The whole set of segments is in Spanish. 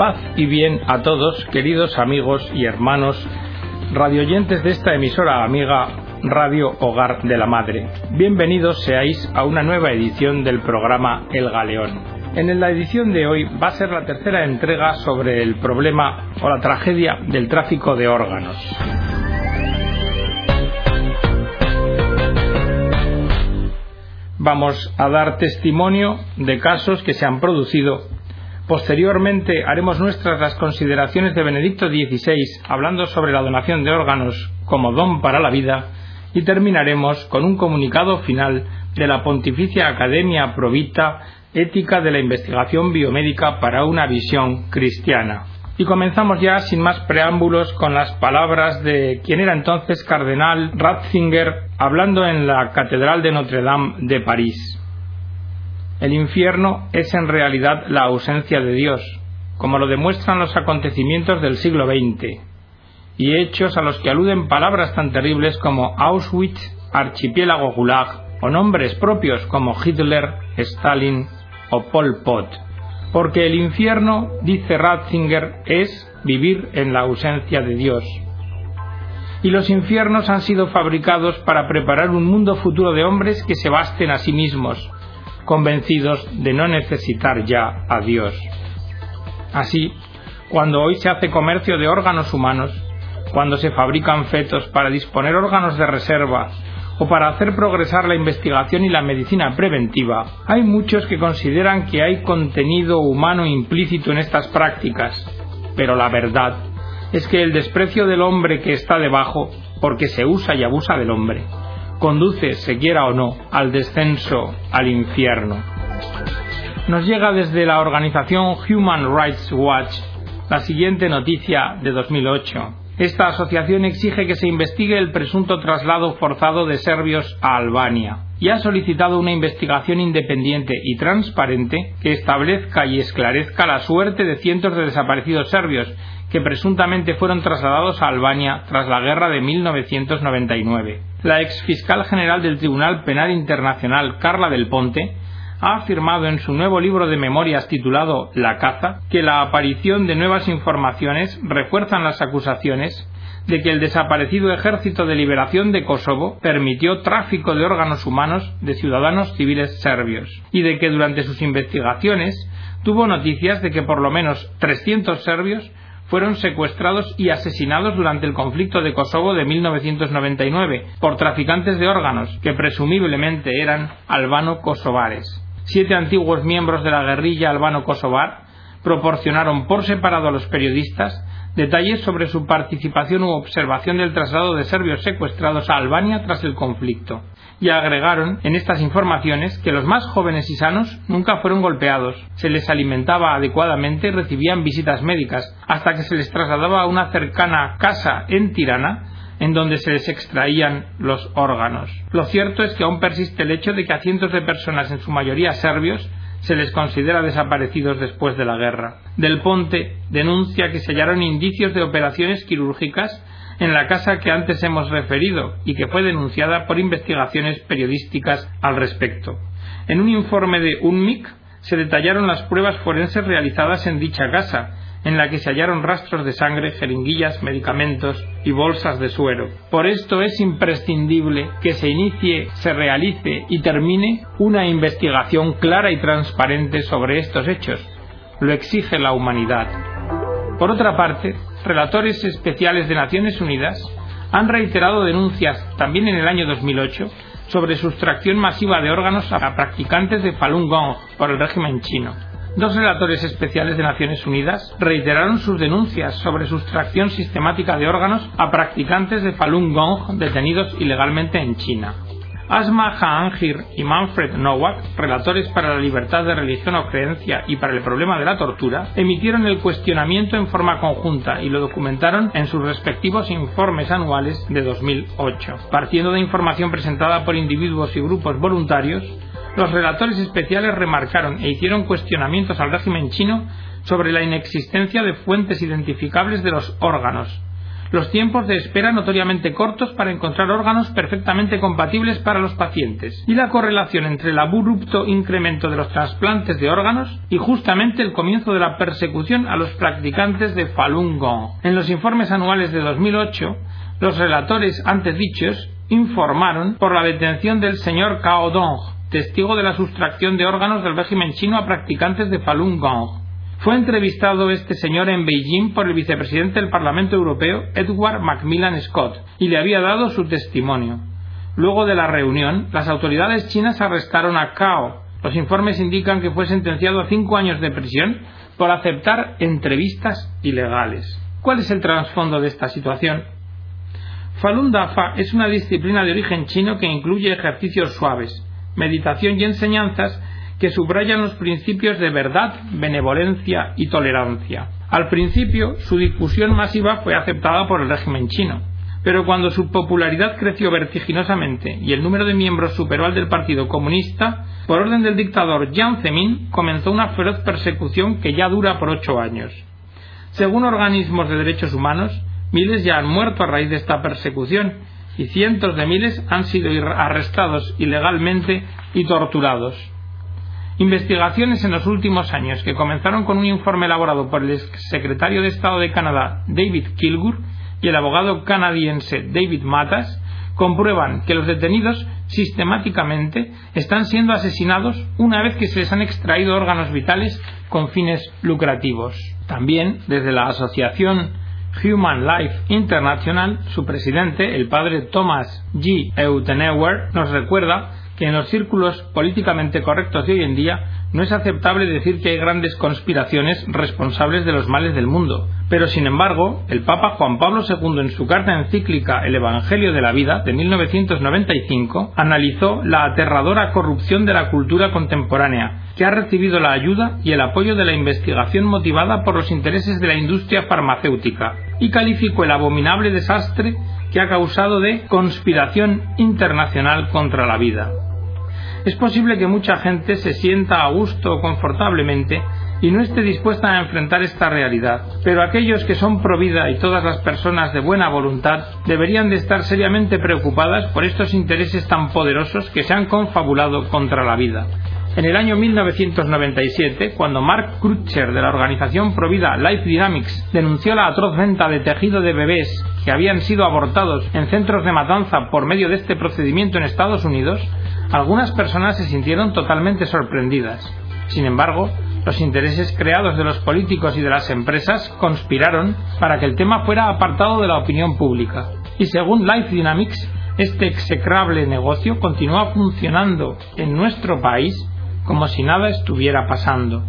Paz y bien a todos, queridos amigos y hermanos radioyentes de esta emisora amiga Radio Hogar de la Madre. Bienvenidos seáis a una nueva edición del programa El Galeón. En la edición de hoy va a ser la tercera entrega sobre el problema o la tragedia del tráfico de órganos. Vamos a dar testimonio de casos que se han producido Posteriormente haremos nuestras las consideraciones de Benedicto XVI hablando sobre la donación de órganos como don para la vida y terminaremos con un comunicado final de la Pontificia Academia Provita Ética de la Investigación Biomédica para una visión cristiana. Y comenzamos ya sin más preámbulos con las palabras de quien era entonces cardenal Ratzinger hablando en la Catedral de Notre Dame de París. El infierno es en realidad la ausencia de Dios, como lo demuestran los acontecimientos del siglo XX, y hechos a los que aluden palabras tan terribles como Auschwitz, archipiélago Gulag, o nombres propios como Hitler, Stalin o Pol Pot. Porque el infierno, dice Ratzinger, es vivir en la ausencia de Dios. Y los infiernos han sido fabricados para preparar un mundo futuro de hombres que se basten a sí mismos, convencidos de no necesitar ya a Dios. Así, cuando hoy se hace comercio de órganos humanos, cuando se fabrican fetos para disponer órganos de reserva o para hacer progresar la investigación y la medicina preventiva, hay muchos que consideran que hay contenido humano implícito en estas prácticas, pero la verdad es que el desprecio del hombre que está debajo, porque se usa y abusa del hombre, conduce, se quiera o no, al descenso al infierno. Nos llega desde la organización Human Rights Watch la siguiente noticia de 2008. Esta asociación exige que se investigue el presunto traslado forzado de serbios a Albania y ha solicitado una investigación independiente y transparente que establezca y esclarezca la suerte de cientos de desaparecidos serbios que presuntamente fueron trasladados a Albania tras la guerra de 1999. La ex fiscal general del Tribunal Penal Internacional, Carla del Ponte, ha afirmado en su nuevo libro de memorias titulado La caza que la aparición de nuevas informaciones refuerzan las acusaciones de que el desaparecido Ejército de Liberación de Kosovo permitió tráfico de órganos humanos de ciudadanos civiles serbios y de que durante sus investigaciones tuvo noticias de que por lo menos 300 serbios fueron secuestrados y asesinados durante el conflicto de Kosovo de 1999 por traficantes de órganos que presumiblemente eran albano-kosovares. Siete antiguos miembros de la guerrilla albano-kosovar proporcionaron por separado a los periodistas detalles sobre su participación u observación del traslado de serbios secuestrados a Albania tras el conflicto, y agregaron en estas informaciones que los más jóvenes y sanos nunca fueron golpeados, se les alimentaba adecuadamente y recibían visitas médicas, hasta que se les trasladaba a una cercana casa en Tirana, en donde se les extraían los órganos. Lo cierto es que aún persiste el hecho de que a cientos de personas, en su mayoría serbios, se les considera desaparecidos después de la guerra. Del Ponte denuncia que se hallaron indicios de operaciones quirúrgicas en la casa que antes hemos referido y que fue denunciada por investigaciones periodísticas al respecto. En un informe de UNMIC se detallaron las pruebas forenses realizadas en dicha casa, en la que se hallaron rastros de sangre, jeringuillas, medicamentos y bolsas de suero. Por esto es imprescindible que se inicie, se realice y termine una investigación clara y transparente sobre estos hechos. Lo exige la humanidad. Por otra parte, relatores especiales de Naciones Unidas han reiterado denuncias también en el año 2008 sobre sustracción masiva de órganos a practicantes de Falun Gong por el régimen chino. Dos relatores especiales de Naciones Unidas reiteraron sus denuncias sobre sustracción sistemática de órganos a practicantes de Falun Gong detenidos ilegalmente en China. Asma Jahangir y Manfred Nowak, relatores para la libertad de religión o creencia y para el problema de la tortura, emitieron el cuestionamiento en forma conjunta y lo documentaron en sus respectivos informes anuales de 2008. Partiendo de información presentada por individuos y grupos voluntarios, los relatores especiales remarcaron e hicieron cuestionamientos al régimen chino sobre la inexistencia de fuentes identificables de los órganos, los tiempos de espera notoriamente cortos para encontrar órganos perfectamente compatibles para los pacientes y la correlación entre el abrupto incremento de los trasplantes de órganos y justamente el comienzo de la persecución a los practicantes de Falun Gong. En los informes anuales de 2008, los relatores antes dichos informaron por la detención del señor Cao Dong, testigo de la sustracción de órganos del régimen chino a practicantes de Falun Gong. Fue entrevistado este señor en Beijing por el vicepresidente del Parlamento Europeo, Edward Macmillan Scott, y le había dado su testimonio. Luego de la reunión, las autoridades chinas arrestaron a Cao. Los informes indican que fue sentenciado a cinco años de prisión por aceptar entrevistas ilegales. ¿Cuál es el trasfondo de esta situación? Falun Dafa es una disciplina de origen chino que incluye ejercicios suaves, meditación y enseñanzas que subrayan los principios de verdad, benevolencia y tolerancia. Al principio, su difusión masiva fue aceptada por el régimen chino, pero cuando su popularidad creció vertiginosamente y el número de miembros superó al del Partido Comunista, por orden del dictador Jiang Zemin comenzó una feroz persecución que ya dura por ocho años. Según organismos de derechos humanos, miles ya han muerto a raíz de esta persecución y cientos de miles han sido arrestados ilegalmente y torturados. Investigaciones en los últimos años que comenzaron con un informe elaborado por el secretario de Estado de Canadá David Kilgour y el abogado canadiense David Matas comprueban que los detenidos sistemáticamente están siendo asesinados una vez que se les han extraído órganos vitales con fines lucrativos. También, desde la Asociación Human Life International, su presidente, el padre Thomas G. Euteneuer, nos recuerda que en los círculos políticamente correctos de hoy en día no es aceptable decir que hay grandes conspiraciones responsables de los males del mundo. Pero, sin embargo, el Papa Juan Pablo II en su carta encíclica El Evangelio de la Vida de 1995 analizó la aterradora corrupción de la cultura contemporánea, que ha recibido la ayuda y el apoyo de la investigación motivada por los intereses de la industria farmacéutica, y calificó el abominable desastre que ha causado de conspiración internacional contra la vida es posible que mucha gente se sienta a gusto confortablemente y no esté dispuesta a enfrentar esta realidad. Pero aquellos que son pro vida y todas las personas de buena voluntad deberían de estar seriamente preocupadas por estos intereses tan poderosos que se han confabulado contra la vida. En el año 1997, cuando Mark Crutcher de la organización Provida Life Dynamics denunció la atroz venta de tejido de bebés que habían sido abortados en centros de matanza por medio de este procedimiento en Estados Unidos, algunas personas se sintieron totalmente sorprendidas. Sin embargo, los intereses creados de los políticos y de las empresas conspiraron para que el tema fuera apartado de la opinión pública. Y según Life Dynamics, este execrable negocio continúa funcionando en nuestro país como si nada estuviera pasando.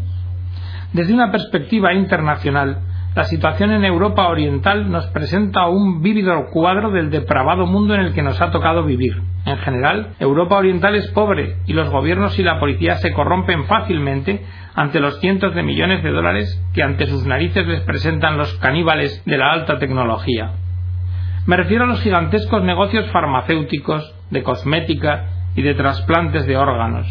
Desde una perspectiva internacional, la situación en Europa Oriental nos presenta un vívido cuadro del depravado mundo en el que nos ha tocado vivir. En general, Europa Oriental es pobre y los gobiernos y la policía se corrompen fácilmente ante los cientos de millones de dólares que ante sus narices les presentan los caníbales de la alta tecnología. Me refiero a los gigantescos negocios farmacéuticos, de cosmética y de trasplantes de órganos.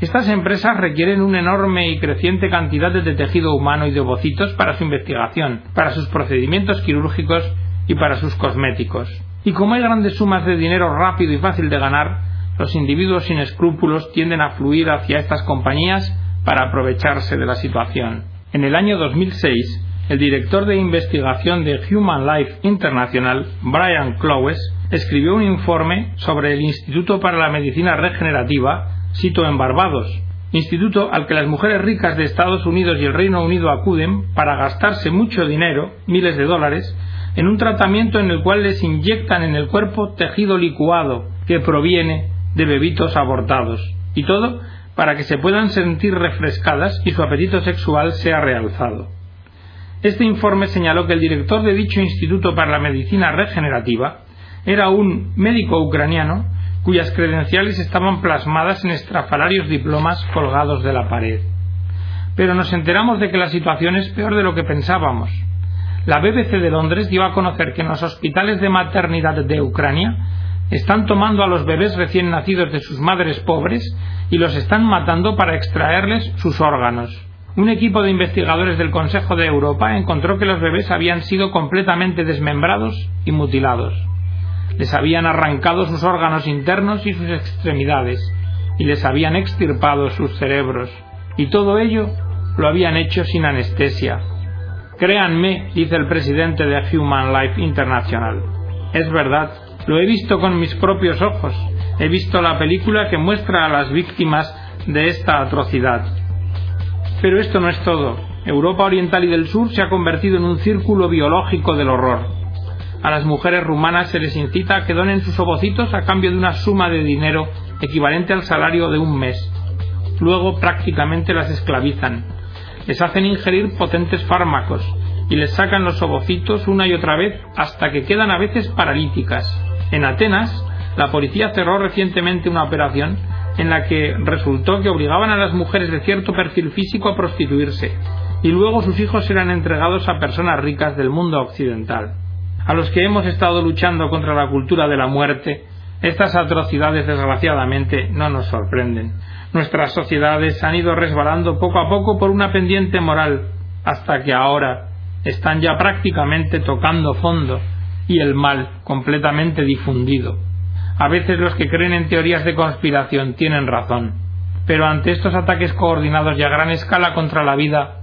Estas empresas requieren una enorme y creciente cantidad de tejido humano y de ovocitos para su investigación, para sus procedimientos quirúrgicos y para sus cosméticos. Y como hay grandes sumas de dinero rápido y fácil de ganar, los individuos sin escrúpulos tienden a fluir hacia estas compañías para aprovecharse de la situación. En el año 2006, el director de investigación de Human Life International, Brian Clowes, escribió un informe sobre el Instituto para la Medicina Regenerativa Sito en Barbados, instituto al que las mujeres ricas de Estados Unidos y el Reino Unido acuden para gastarse mucho dinero, miles de dólares, en un tratamiento en el cual les inyectan en el cuerpo tejido licuado que proviene de bebitos abortados. Y todo para que se puedan sentir refrescadas y su apetito sexual sea realzado. Este informe señaló que el director de dicho Instituto para la Medicina Regenerativa era un médico ucraniano cuyas credenciales estaban plasmadas en estrafalarios diplomas colgados de la pared. Pero nos enteramos de que la situación es peor de lo que pensábamos. La BBC de Londres dio a conocer que en los hospitales de maternidad de Ucrania están tomando a los bebés recién nacidos de sus madres pobres y los están matando para extraerles sus órganos. Un equipo de investigadores del Consejo de Europa encontró que los bebés habían sido completamente desmembrados y mutilados. Les habían arrancado sus órganos internos y sus extremidades, y les habían extirpado sus cerebros, y todo ello lo habían hecho sin anestesia. Créanme, dice el presidente de Human Life International. Es verdad, lo he visto con mis propios ojos. He visto la película que muestra a las víctimas de esta atrocidad. Pero esto no es todo. Europa Oriental y del Sur se ha convertido en un círculo biológico del horror. A las mujeres rumanas se les incita a que donen sus ovocitos a cambio de una suma de dinero equivalente al salario de un mes. Luego prácticamente las esclavizan. Les hacen ingerir potentes fármacos y les sacan los ovocitos una y otra vez hasta que quedan a veces paralíticas. En Atenas, la policía cerró recientemente una operación en la que resultó que obligaban a las mujeres de cierto perfil físico a prostituirse y luego sus hijos eran entregados a personas ricas del mundo occidental. A los que hemos estado luchando contra la cultura de la muerte, estas atrocidades desgraciadamente no nos sorprenden. Nuestras sociedades han ido resbalando poco a poco por una pendiente moral, hasta que ahora están ya prácticamente tocando fondo y el mal completamente difundido. A veces los que creen en teorías de conspiración tienen razón, pero ante estos ataques coordinados y a gran escala contra la vida,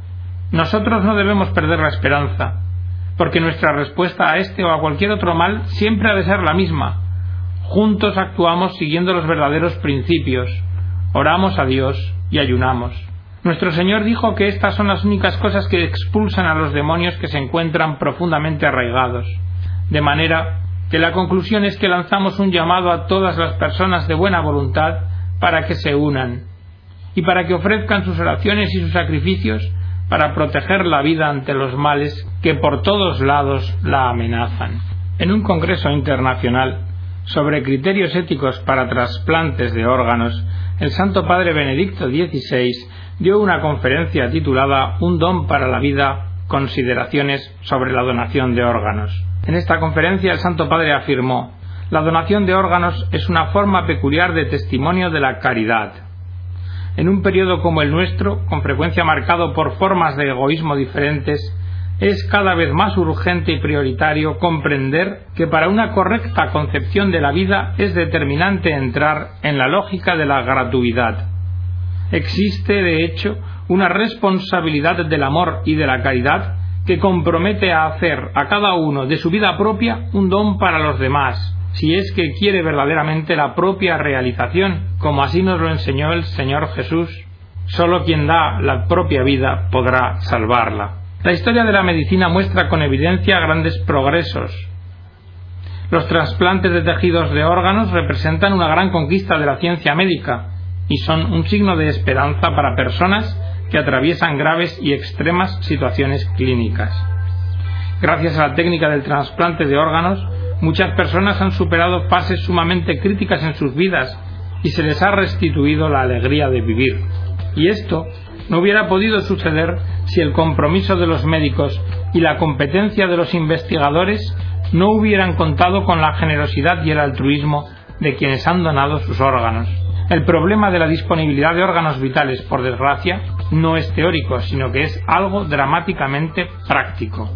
nosotros no debemos perder la esperanza, porque nuestra respuesta a este o a cualquier otro mal siempre ha de ser la misma. Juntos actuamos siguiendo los verdaderos principios, oramos a Dios y ayunamos. Nuestro Señor dijo que estas son las únicas cosas que expulsan a los demonios que se encuentran profundamente arraigados. De manera que la conclusión es que lanzamos un llamado a todas las personas de buena voluntad para que se unan y para que ofrezcan sus oraciones y sus sacrificios para proteger la vida ante los males que por todos lados la amenazan. En un congreso internacional sobre criterios éticos para trasplantes de órganos, el Santo Padre Benedicto XVI dio una conferencia titulada Un don para la vida, consideraciones sobre la donación de órganos. En esta conferencia el Santo Padre afirmó La donación de órganos es una forma peculiar de testimonio de la caridad. En un periodo como el nuestro, con frecuencia marcado por formas de egoísmo diferentes, es cada vez más urgente y prioritario comprender que para una correcta concepción de la vida es determinante entrar en la lógica de la gratuidad existe, de hecho, una responsabilidad del amor y de la caridad que compromete a hacer a cada uno de su vida propia un don para los demás, si es que quiere verdaderamente la propia realización, como así nos lo enseñó el Señor Jesús. Solo quien da la propia vida podrá salvarla. La historia de la medicina muestra con evidencia grandes progresos. Los trasplantes de tejidos de órganos representan una gran conquista de la ciencia médica, y son un signo de esperanza para personas que atraviesan graves y extremas situaciones clínicas. Gracias a la técnica del trasplante de órganos, muchas personas han superado fases sumamente críticas en sus vidas y se les ha restituido la alegría de vivir. Y esto no hubiera podido suceder si el compromiso de los médicos y la competencia de los investigadores no hubieran contado con la generosidad y el altruismo de quienes han donado sus órganos. El problema de la disponibilidad de órganos vitales, por desgracia, no es teórico, sino que es algo dramáticamente práctico.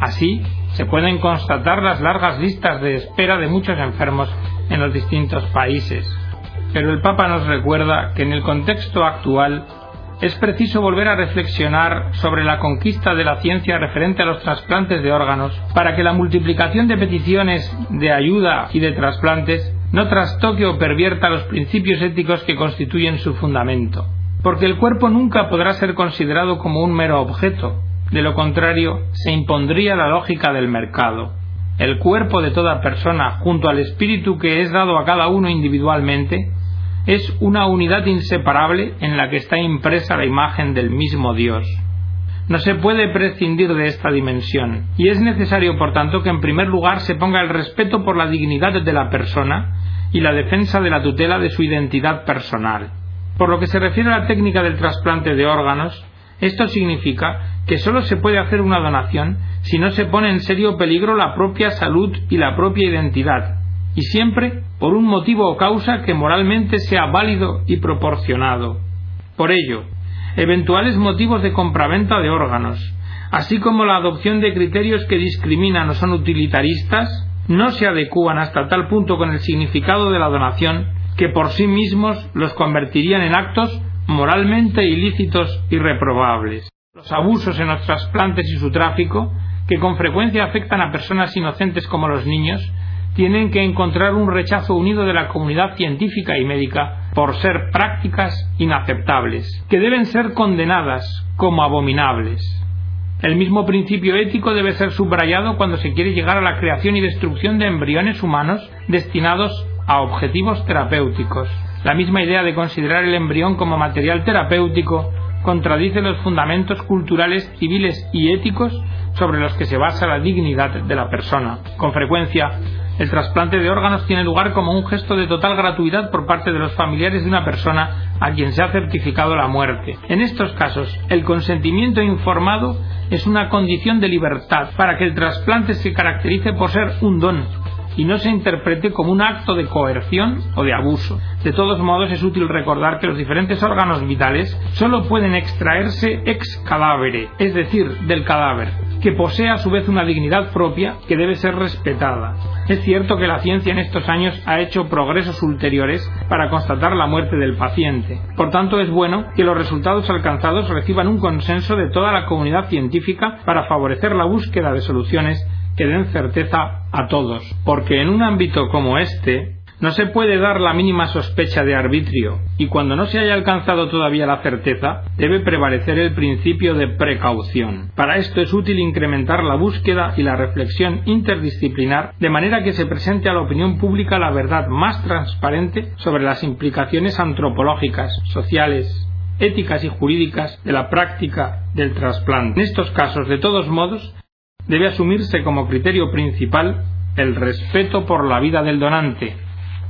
Así, se pueden constatar las largas listas de espera de muchos enfermos en los distintos países. Pero el Papa nos recuerda que en el contexto actual es preciso volver a reflexionar sobre la conquista de la ciencia referente a los trasplantes de órganos para que la multiplicación de peticiones de ayuda y de trasplantes no trastoque o pervierta los principios éticos que constituyen su fundamento, porque el cuerpo nunca podrá ser considerado como un mero objeto, de lo contrario se impondría la lógica del mercado. El cuerpo de toda persona, junto al espíritu que es dado a cada uno individualmente, es una unidad inseparable en la que está impresa la imagen del mismo Dios. No se puede prescindir de esta dimensión, y es necesario, por tanto, que en primer lugar se ponga el respeto por la dignidad de la persona y la defensa de la tutela de su identidad personal. Por lo que se refiere a la técnica del trasplante de órganos, esto significa que sólo se puede hacer una donación si no se pone en serio peligro la propia salud y la propia identidad, y siempre por un motivo o causa que moralmente sea válido y proporcionado. Por ello, eventuales motivos de compraventa de órganos, así como la adopción de criterios que discriminan o son utilitaristas, no se adecúan hasta tal punto con el significado de la donación que por sí mismos los convertirían en actos moralmente ilícitos y reprobables. Los abusos en los trasplantes y su tráfico, que con frecuencia afectan a personas inocentes como los niños, tienen que encontrar un rechazo unido de la comunidad científica y médica por ser prácticas inaceptables, que deben ser condenadas como abominables. El mismo principio ético debe ser subrayado cuando se quiere llegar a la creación y destrucción de embriones humanos destinados a objetivos terapéuticos. La misma idea de considerar el embrión como material terapéutico contradice los fundamentos culturales, civiles y éticos sobre los que se basa la dignidad de la persona. Con frecuencia, el trasplante de órganos tiene lugar como un gesto de total gratuidad por parte de los familiares de una persona a quien se ha certificado la muerte. En estos casos, el consentimiento informado es una condición de libertad para que el trasplante se caracterice por ser un don y no se interprete como un acto de coerción o de abuso. De todos modos, es útil recordar que los diferentes órganos vitales solo pueden extraerse ex cadávere, es decir, del cadáver, que posee a su vez una dignidad propia que debe ser respetada. Es cierto que la ciencia en estos años ha hecho progresos ulteriores para constatar la muerte del paciente. Por tanto, es bueno que los resultados alcanzados reciban un consenso de toda la comunidad científica para favorecer la búsqueda de soluciones que den certeza a todos, porque en un ámbito como este no se puede dar la mínima sospecha de arbitrio, y cuando no se haya alcanzado todavía la certeza, debe prevalecer el principio de precaución. Para esto es útil incrementar la búsqueda y la reflexión interdisciplinar, de manera que se presente a la opinión pública la verdad más transparente sobre las implicaciones antropológicas, sociales, éticas y jurídicas de la práctica del trasplante. En estos casos, de todos modos, debe asumirse como criterio principal el respeto por la vida del donante,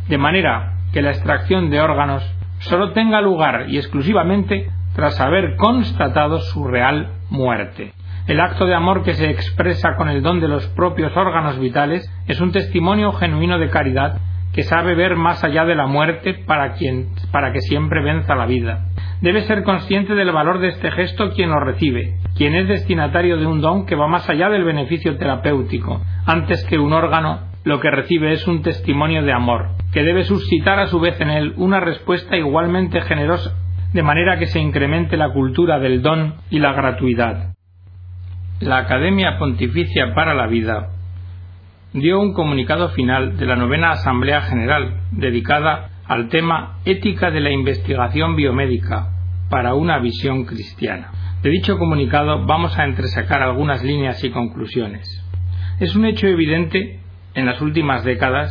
de manera que la extracción de órganos solo tenga lugar y exclusivamente tras haber constatado su real muerte. El acto de amor que se expresa con el don de los propios órganos vitales es un testimonio genuino de caridad que sabe ver más allá de la muerte para, quien, para que siempre venza la vida. Debe ser consciente del valor de este gesto quien lo recibe, quien es destinatario de un don que va más allá del beneficio terapéutico. Antes que un órgano, lo que recibe es un testimonio de amor, que debe suscitar a su vez en él una respuesta igualmente generosa, de manera que se incremente la cultura del don y la gratuidad. La Academia Pontificia para la Vida dio un comunicado final de la novena Asamblea General, dedicada al tema Ética de la Investigación Biomédica para una visión cristiana. De dicho comunicado vamos a entresacar algunas líneas y conclusiones. Es un hecho evidente en las últimas décadas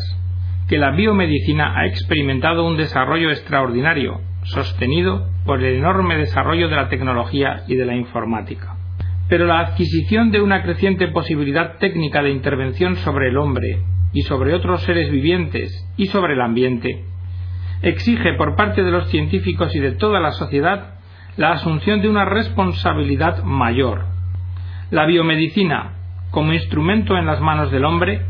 que la biomedicina ha experimentado un desarrollo extraordinario, sostenido por el enorme desarrollo de la tecnología y de la informática. Pero la adquisición de una creciente posibilidad técnica de intervención sobre el hombre y sobre otros seres vivientes y sobre el ambiente exige por parte de los científicos y de toda la sociedad la asunción de una responsabilidad mayor. La biomedicina, como instrumento en las manos del hombre,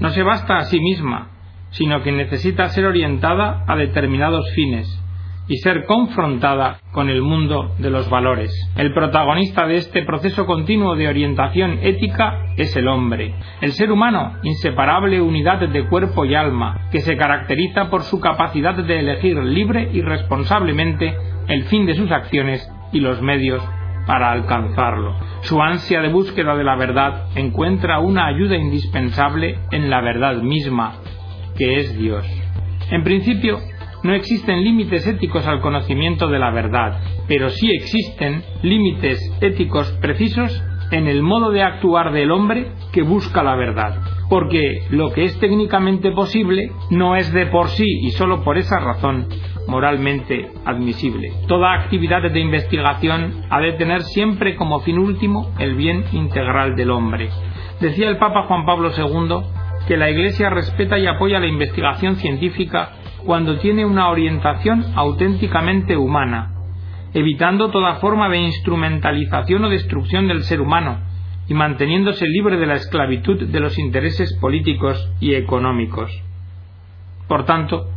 no se basta a sí misma, sino que necesita ser orientada a determinados fines y ser confrontada con el mundo de los valores. El protagonista de este proceso continuo de orientación ética es el hombre, el ser humano, inseparable unidad de cuerpo y alma, que se caracteriza por su capacidad de elegir libre y responsablemente el fin de sus acciones y los medios para alcanzarlo. Su ansia de búsqueda de la verdad encuentra una ayuda indispensable en la verdad misma, que es Dios. En principio, no existen límites éticos al conocimiento de la verdad, pero sí existen límites éticos precisos en el modo de actuar del hombre que busca la verdad. Porque lo que es técnicamente posible no es de por sí y solo por esa razón moralmente admisible. Toda actividad de investigación ha de tener siempre como fin último el bien integral del hombre. Decía el Papa Juan Pablo II que la Iglesia respeta y apoya la investigación científica cuando tiene una orientación auténticamente humana, evitando toda forma de instrumentalización o destrucción del ser humano y manteniéndose libre de la esclavitud de los intereses políticos y económicos. Por tanto,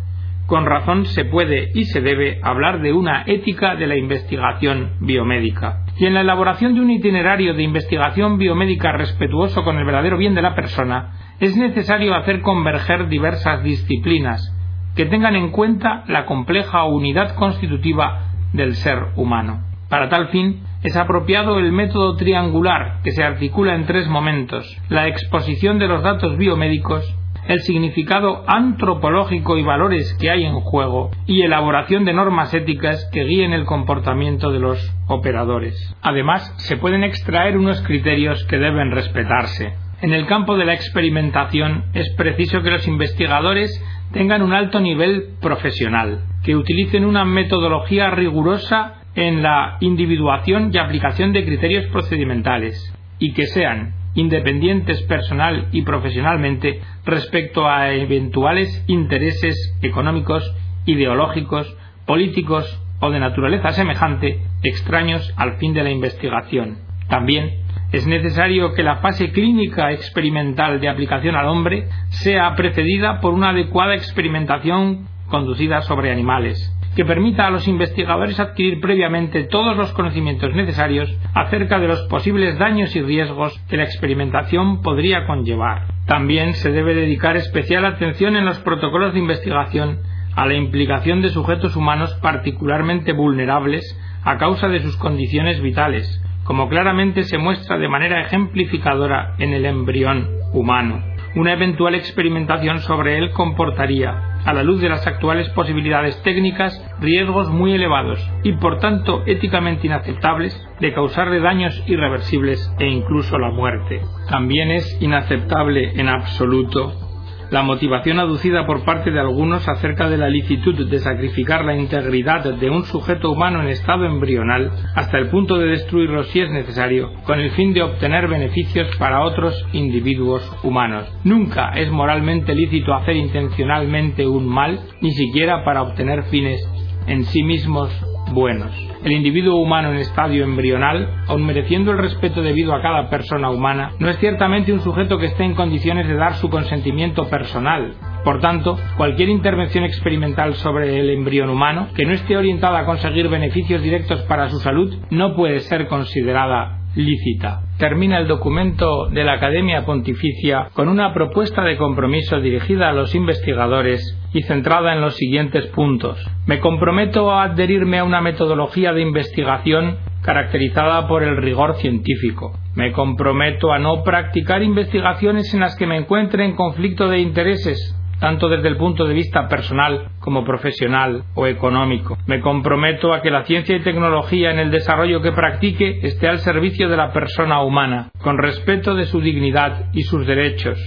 con razón se puede y se debe hablar de una ética de la investigación biomédica. Y en la elaboración de un itinerario de investigación biomédica respetuoso con el verdadero bien de la persona, es necesario hacer converger diversas disciplinas que tengan en cuenta la compleja unidad constitutiva del ser humano. Para tal fin, es apropiado el método triangular que se articula en tres momentos la exposición de los datos biomédicos, el significado antropológico y valores que hay en juego y elaboración de normas éticas que guíen el comportamiento de los operadores. Además, se pueden extraer unos criterios que deben respetarse. En el campo de la experimentación es preciso que los investigadores tengan un alto nivel profesional, que utilicen una metodología rigurosa en la individuación y aplicación de criterios procedimentales y que sean independientes personal y profesionalmente respecto a eventuales intereses económicos, ideológicos, políticos o de naturaleza semejante extraños al fin de la investigación. También es necesario que la fase clínica experimental de aplicación al hombre sea precedida por una adecuada experimentación conducida sobre animales, que permita a los investigadores adquirir previamente todos los conocimientos necesarios acerca de los posibles daños y riesgos que la experimentación podría conllevar. También se debe dedicar especial atención en los protocolos de investigación a la implicación de sujetos humanos particularmente vulnerables a causa de sus condiciones vitales, como claramente se muestra de manera ejemplificadora en el embrión humano. Una eventual experimentación sobre él comportaría, a la luz de las actuales posibilidades técnicas, riesgos muy elevados y por tanto éticamente inaceptables de causarle daños irreversibles e incluso la muerte. También es inaceptable en absoluto la motivación aducida por parte de algunos acerca de la licitud de sacrificar la integridad de un sujeto humano en estado embrional hasta el punto de destruirlo si es necesario, con el fin de obtener beneficios para otros individuos humanos. Nunca es moralmente lícito hacer intencionalmente un mal, ni siquiera para obtener fines en sí mismos buenos. El individuo humano en estadio embrional, aun mereciendo el respeto debido a cada persona humana, no es ciertamente un sujeto que esté en condiciones de dar su consentimiento personal. Por tanto, cualquier intervención experimental sobre el embrión humano que no esté orientada a conseguir beneficios directos para su salud no puede ser considerada lícita. Termina el documento de la Academia Pontificia con una propuesta de compromiso dirigida a los investigadores y centrada en los siguientes puntos. Me comprometo a adherirme a una metodología de investigación caracterizada por el rigor científico. Me comprometo a no practicar investigaciones en las que me encuentre en conflicto de intereses tanto desde el punto de vista personal como profesional o económico. Me comprometo a que la ciencia y tecnología en el desarrollo que practique esté al servicio de la persona humana, con respeto de su dignidad y sus derechos.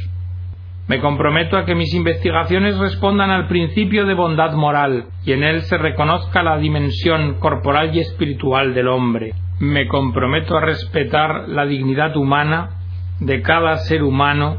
Me comprometo a que mis investigaciones respondan al principio de bondad moral y en él se reconozca la dimensión corporal y espiritual del hombre. Me comprometo a respetar la dignidad humana de cada ser humano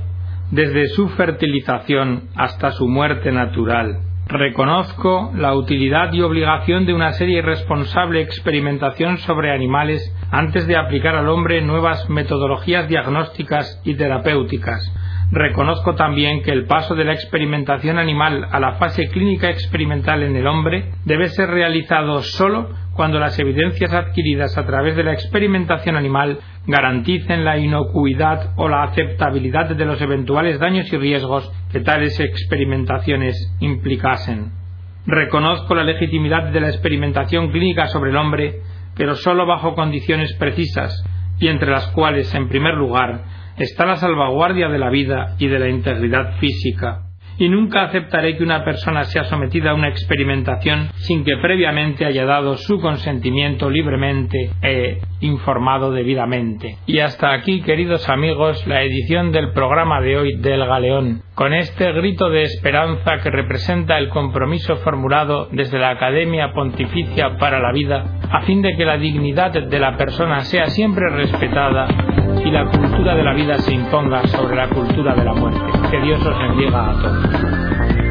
desde su fertilización hasta su muerte natural. Reconozco la utilidad y obligación de una seria y responsable experimentación sobre animales antes de aplicar al hombre nuevas metodologías diagnósticas y terapéuticas. Reconozco también que el paso de la experimentación animal a la fase clínica experimental en el hombre debe ser realizado solo cuando las evidencias adquiridas a través de la experimentación animal garanticen la inocuidad o la aceptabilidad de los eventuales daños y riesgos que tales experimentaciones implicasen. Reconozco la legitimidad de la experimentación clínica sobre el hombre, pero sólo bajo condiciones precisas, y entre las cuales, en primer lugar, está la salvaguardia de la vida y de la integridad física y nunca aceptaré que una persona sea sometida a una experimentación sin que previamente haya dado su consentimiento libremente e informado debidamente. Y hasta aquí, queridos amigos, la edición del programa de hoy del Galeón, con este grito de esperanza que representa el compromiso formulado desde la Academia Pontificia para la Vida, a fin de que la dignidad de la persona sea siempre respetada y la cultura de la vida se imponga sobre la cultura de la muerte. Que Dios os bendiga a todos.